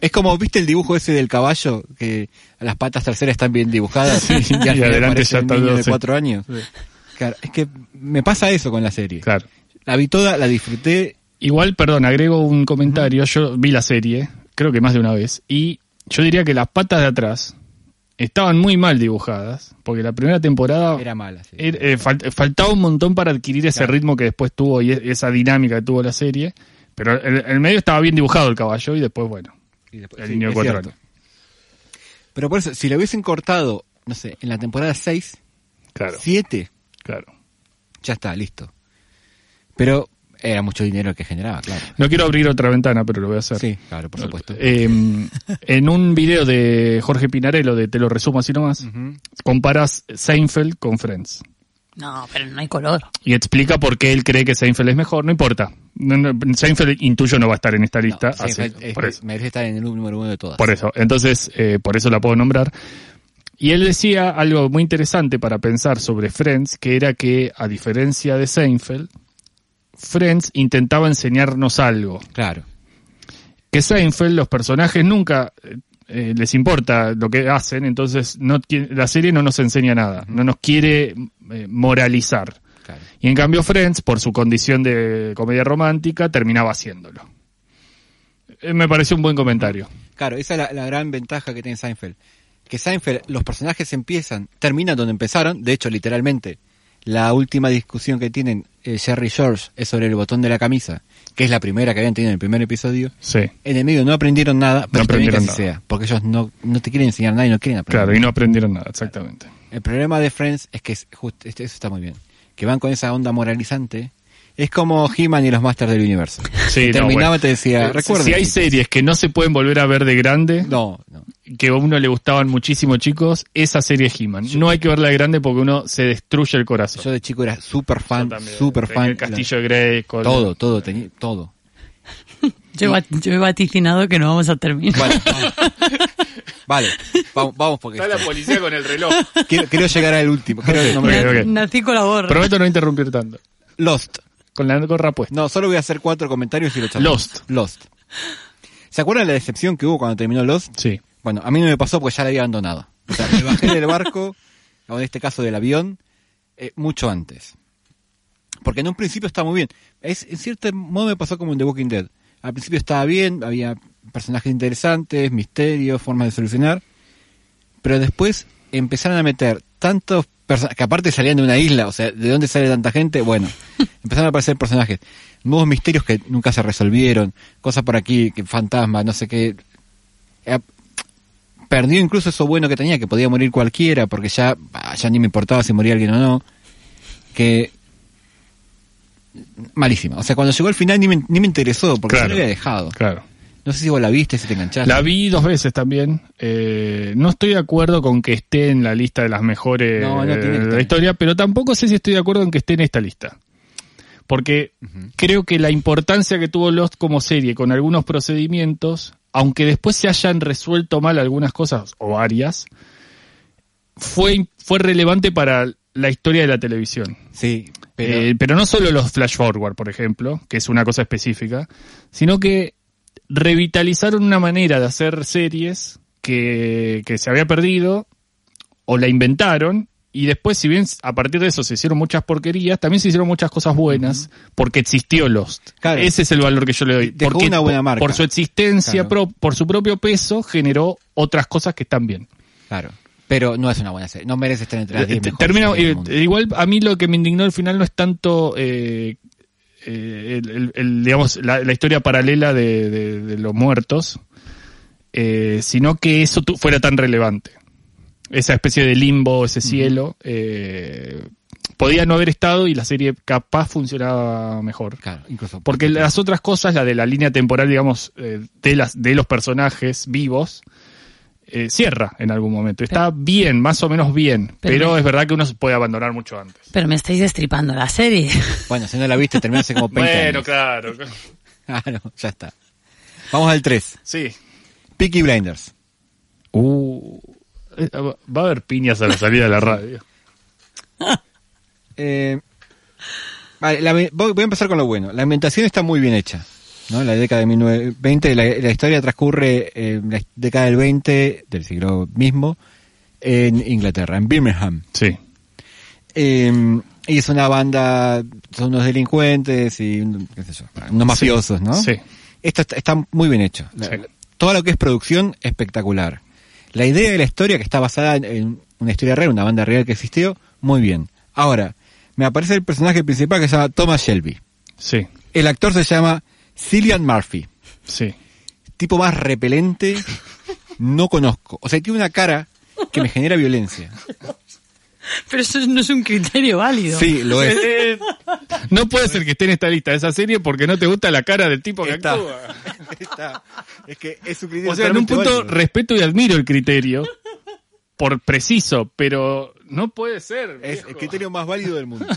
es como, ¿viste el dibujo ese del caballo? Que las patas terceras están bien dibujadas Sí, *laughs* y, al adelante ya un está niño de cuatro años. Claro, es que me pasa eso con la serie. Claro. La vi toda, la disfruté. Igual, perdón, agrego un comentario. Yo vi la serie, creo que más de una vez, y yo diría que las patas de atrás estaban muy mal dibujadas, porque la primera temporada Era mala. sí. eh, fal- faltaba un montón para adquirir ese Claro. ritmo que después tuvo y e- esa dinámica que tuvo la serie. Pero en el medio estaba bien dibujado el caballo y después, bueno, Y después- el sí, niño de cuatro años. Pero por eso, si lo hubiesen cortado, no sé, en la temporada 6, Claro, 7, claro. ya está, listo. Pero era mucho dinero que generaba, claro. No quiero abrir otra ventana, pero lo voy a hacer. Sí, claro, por supuesto. Eh, en un video de Jorge Pinarello, de Te lo resumo así nomás, Ujú. comparas Seinfeld con Friends. No, pero no hay color. Y explica por qué él cree que Seinfeld es mejor. No importa. No, no, Seinfeld intuyo no va a estar en esta lista. No, así, Seinfeld es- por eso. merece estar en el número uno de todas. Por eso. Entonces, eh, por eso la puedo nombrar. Y él decía algo muy interesante para pensar sobre Friends, que era que, a diferencia de Seinfeld, Friends intentaba enseñarnos algo. Claro. Que Seinfeld, los personajes nunca eh, eh, les importa lo que hacen, entonces no, la serie no nos enseña nada, no nos quiere eh, moralizar. Claro. Y en cambio Friends, por su condición de comedia romántica, terminaba haciéndolo. Eh, me pareció un buen comentario. Claro, esa es la, la gran ventaja que tiene Seinfeld. Que Seinfeld, los personajes empiezan, terminan donde empezaron, de hecho, literalmente, la última discusión que tienen eh, Jerry y George es sobre el botón de la camisa, que es la primera que habían tenido en el primer episodio. Sí, En el medio no aprendieron nada, pero que aprendieron nada. sea, porque ellos no, no te quieren enseñar nada y no quieren aprender. claro, y no aprendieron nada, exactamente. El problema de Friends es que es justo, este- eso está muy bien, que van con esa onda moralizante. Es como He-Man y los Masters del Universo. Sí, no, terminaba bueno. y te decía, Eh. Si hay chicos". series que no se pueden volver a ver de grande, No, no. Que a uno le gustaban muchísimo chicos, esa serie He-Man. No hay que verla de grande porque uno se destruye el corazón. Yo de chico era súper fan, súper fan. El Castillo de Grey, Todo, todo, tenía, todo. *laughs* Yo, he va- yo he vaticinado que no vamos a terminar. Vale, *laughs* vamos. Vale, vamos, vamos porque Está la policía con el reloj. *laughs* quiero, quiero llegar al último. Quiero Ok, nombrar- ok, ok. Nací con la gorra. Prometo no interrumpir tanto. Lost. Con la gorra puesta. No, solo voy a hacer cuatro comentarios y lo charlamos. Lost. Lost. ¿Se acuerdan la decepción que hubo cuando terminó Lost? Sí. Bueno, a mí no me pasó porque ya la había abandonado. O sea, me bajé del barco, *laughs* o en este caso del avión, eh, mucho antes. Porque en un principio está muy bien. Es, en cierto modo me pasó como en The Walking Dead. Al principio estaba bien, había personajes interesantes, misterios, formas de solucionar. Pero después empezaron a meter tantos personajes, que aparte salían de una isla, o sea, ¿de dónde sale tanta gente? Bueno, *laughs* empezaron a aparecer personajes, nuevos misterios que nunca se resolvieron, cosas por aquí, que fantasmas, no sé qué. Perdió incluso eso bueno que tenía, que podía morir cualquiera, porque ya, ah, ya ni me importaba si moría alguien o no. Que. Malísima. O sea, cuando llegó al final ni me, ni me interesó, porque Claro. yo lo había dejado. Claro. No sé si vos la viste, si te enganchaste. La vi dos veces también. Eh, no estoy de acuerdo con que esté en la lista de las mejores No, no de la historia, pero tampoco sé si estoy de acuerdo en que esté en esta lista. Porque creo que la importancia que tuvo Lost como serie con algunos procedimientos, aunque después se hayan resuelto mal algunas cosas o varias, fue, fue relevante para la historia de la televisión. Sí, pero. Eh, pero no solo los flash forward, por ejemplo, que es una cosa específica, sino que revitalizaron una manera de hacer series que, que se había perdido o la inventaron y después si bien a partir de eso se hicieron muchas porquerías, también se hicieron muchas cosas buenas porque existió Lost. Claro. Ese es el valor que yo le doy. Dejó porque una buena por- marca. por su existencia, Claro. pro- por su propio peso, generó otras cosas que están bien. Claro. Pero no es una buena serie. No merece estar entre las 10 Eh, del eh, igual a mí lo que me indignó al final no es tanto eh, eh, el, el- el, digamos la, la historia paralela de, de- de los muertos eh, sino que eso fuera tan relevante esa especie de limbo ese cielo eh, podía no haber estado y la serie capaz funcionaba mejor. Claro, incluso. Porque las otras cosas, la de la línea temporal, digamos, eh, de, las, de los personajes vivos, eh, cierra en algún momento. Está bien, más o menos bien, Pero pero, me- es verdad que uno se puede abandonar mucho antes. Pero me estáis destripando la serie. Bueno, si no la viste, termina hace como 20 Bueno, años. claro. Claro, *laughs* ya está. Vamos al 3. Sí. Peaky Blinders. Uh, va a haber piñas a la salida de la radio. *laughs* Eh, vale, la- voy, a empezar con lo bueno. La ambientación está muy bien hecha. ¿no? La década de 1920, la, la historia transcurre en la década del 20, del siglo mismo, en Inglaterra, en Birmingham. Sí. Eh, y es una banda, son unos delincuentes y qué sé yo, unos mafiosos, ¿no? Sí. Esto está, está muy bien hecho. La- Sí. Todo lo que es producción, espectacular. La idea de la historia, que está basada en, una historia real, una banda real que existió, muy bien. Ahora, me aparece el personaje principal que se llama Thomas Shelby. Sí. El actor se llama Cillian Murphy. Sí. Tipo más repelente, no conozco. O sea, tiene una cara que me genera violencia. *laughs* *laughs* Pero eso no es un criterio válido. Sí, lo es. No puede ser que esté en esta lista de esa serie porque no te gusta la cara del tipo que Está. actúa. *laughs* Está. Es que es su criterio O sea, en un punto válido. respeto y admiro el criterio por preciso, pero no puede ser. Es viejo. el criterio más válido del mundo. *laughs*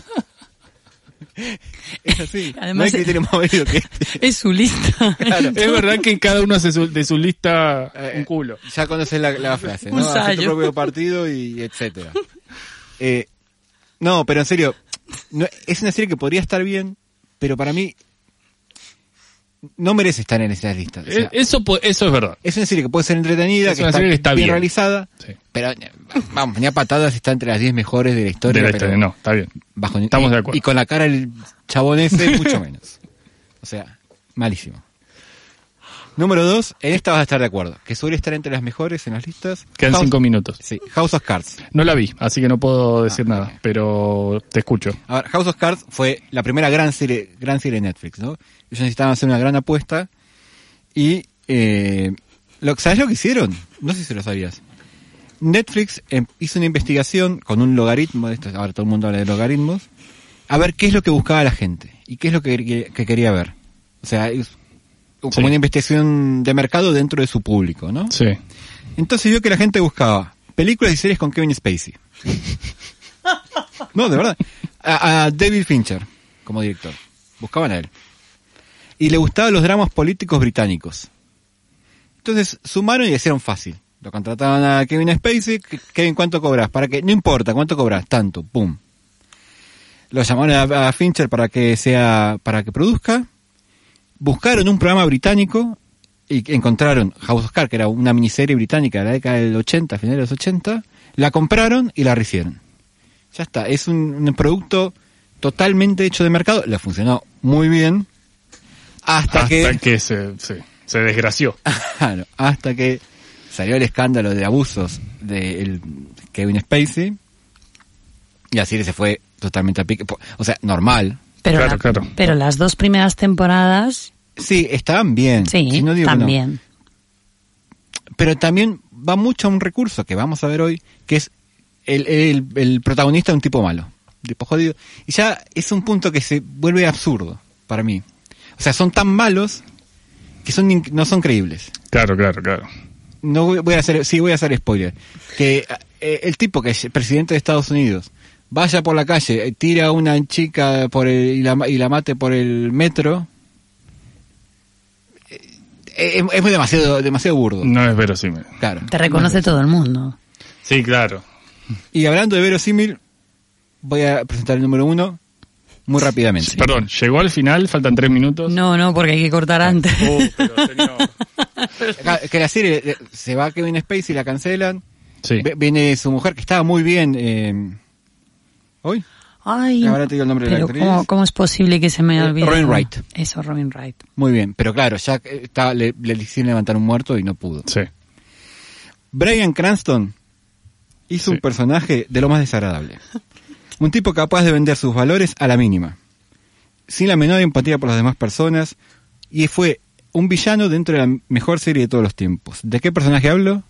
Es así. no hay Además, criterio más válido que este. Es su lista. Claro. Es verdad que cada uno hace su- de su lista Eh, un culo. Ya conoces la, la frase, Un ¿no? Hacer tu sallo. propio partido y etcétera. Eh, no, pero en serio, no- es una serie que podría estar bien, pero para mí no merece estar en esas listas. O sea, Eh, eso, es verdad. es una serie que puede ser entretenida, Es que está, serie que está bien, bien. realizada, Sí. pero eh, vamos, ni a patadas está entre las 10 mejores de la historia. De la historia, no, está bien. bajo Estamos y- de acuerdo. Y con la cara del chabón ese, mucho menos. O sea, malísimo. Número dos, en esta vas a estar de acuerdo, que suele estar entre las mejores en las listas. Quedan House- cinco minutos. Sí, House of Cards. No la vi, así que no puedo decir Ah, nada, pero te escucho. A ver, House of Cards fue la primera gran serie, gran serie de Netflix, ¿no? Ellos necesitaban hacer una gran apuesta y eh, lo, ¿sabes lo que hicieron? No sé si lo sabías. Netflix em, hizo una investigación con un logaritmo, de estos, ahora todo el mundo habla de logaritmos, a ver qué es lo que buscaba la gente y qué es lo que, que- que quería ver. O sea, como Sí. una investigación de mercado dentro de su público, ¿no? Sí. Entonces vio que la gente buscaba películas y series con Kevin Spacey. No, de verdad. A, a David Fincher como director. Buscaban a él. Y le gustaban los dramas políticos británicos. Entonces sumaron y hicieron fácil. Lo contrataban a Kevin Spacey. "Ke- Kevin, ¿cuánto cobras? Para que, no importa, ¿cuánto cobras? Tanto, pum. Lo llamaron a, a Fincher para que sea, para que produzca. Buscaron un programa británico y encontraron House of Cards, que era una miniserie británica de la década del 80, finales de los 80, la compraron y la rehicieron. Ya está, es un, un producto totalmente hecho de mercado, le funcionó muy bien, hasta, Hasta que, que se, se, se desgració. *laughs* Claro, hasta que salió el escándalo de abusos de el Kevin Spacey, y así se fue totalmente a pique, o sea, normal. Pero, Claro, la- claro. pero las dos primeras temporadas, Sí, estaban bien. sí, si no digo que no. también. pero también va mucho a un recurso que vamos a ver hoy, que es el, el, el protagonista de un tipo malo, tipo jodido. Y ya es un punto que se vuelve absurdo para mí. O sea, son tan malos que son no son creíbles. Claro, claro, claro. No voy, voy a hacer, sí voy a hacer spoiler. Que eh, el tipo que es presidente de Estados Unidos vaya por la calle, eh, tira a una chica por el, y, la, ma- y la mate por el metro, es, es muy demasiado, demasiado burdo. No es verosímil. Claro. Te reconoce todo el mundo. Sí, claro. Y hablando de verosímil, voy a presentar el número uno muy rápidamente. Perdón, llegó al final, faltan tres minutos. No, no, porque hay que cortar antes. Oh, pero señor. *laughs* Que la serie eh, se va a Kevin Spacey, la cancelan. Sí. Viene su mujer que estaba muy bien. Eh, ¿Hoy? Ay, Ahora te digo el nombre de la pero actriz. ¿cómo, cómo es posible que se me Eh, olvide? Robin Wright. Eso, Robin Wright. Muy bien. Pero claro, ya eh, estaba, le, le hicieron levantar un muerto y no pudo. Sí. Brian Cranston hizo un personaje de lo más desagradable. Un tipo capaz de vender sus valores a la mínima. Sin la menor empatía por las demás personas. Y fue un villano dentro de la mejor serie de todos los tiempos. ¿De qué personaje hablo?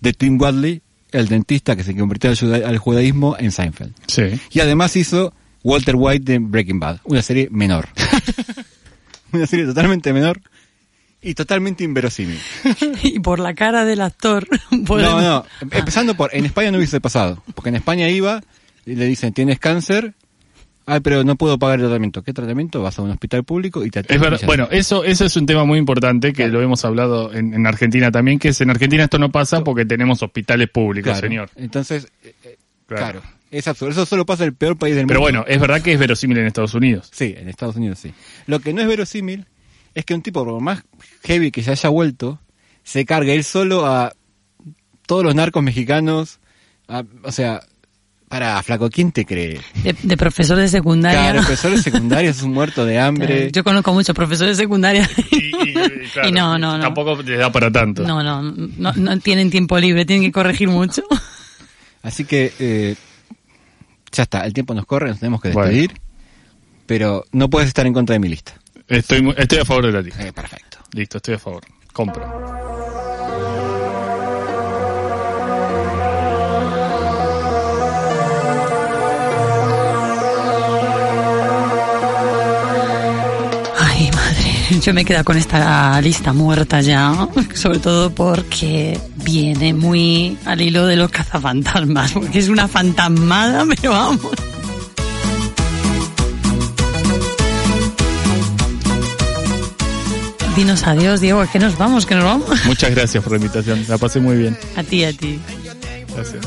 De Tim Wadley, el dentista que se convirtió al, juda- al judaísmo en Seinfeld. Sí. Y además hizo Walter White de Breaking Bad, una serie menor. *laughs* una serie totalmente menor y totalmente inverosímil. *laughs* y por la cara del actor. *laughs* podemos- No, no, empezando por, en España no hubiese pasado, porque en España iba y le dicen, tienes cáncer, ay, pero no puedo pagar el tratamiento. ¿Qué tratamiento? Vas a un hospital público y te Es verdad, bueno, eso, eso es un tema muy importante que lo hemos hablado en, en Argentina también, que es en Argentina esto no pasa porque tenemos hospitales públicos, Claro. señor. Entonces, eh, eh, Claro. claro. es absurdo. Eso solo pasa en el peor país del Pero mundo. bueno, es verdad que es verosímil en Estados Unidos. Sí, en Estados Unidos sí. Lo que no es verosímil es que un tipo, por más heavy que se haya vuelto, se cargue él solo a todos los narcos mexicanos. a- o sea, para, flaco, ¿quién te cree? De, de profesor de secundaria. Claro, ¿no? profesores secundarios es un muerto de hambre. Yo conozco muchos profesores de secundaria. *laughs* Claro, Y no, no, no. Tampoco les da para tanto. No, no, no, no tienen tiempo libre, tienen que corregir mucho. *laughs* Así que eh, ya está, el tiempo nos corre, nos tenemos que Bueno. despedir. Pero no puedes estar en contra de mi lista. Estoy, mu- estoy a favor de la lista. Eh, perfecto. Listo, estoy a favor. Compro. *laughs* yo me quedo con esta lista muerta ya, *laughs* sobre todo porque viene muy al hilo de los cazafantasmas, *laughs* porque es una fantasmada, pero vamos. Dinos adiós, Diego, que nos vamos, que nos vamos. Muchas gracias por la invitación. La pasé muy bien. A ti, a ti. Gracias.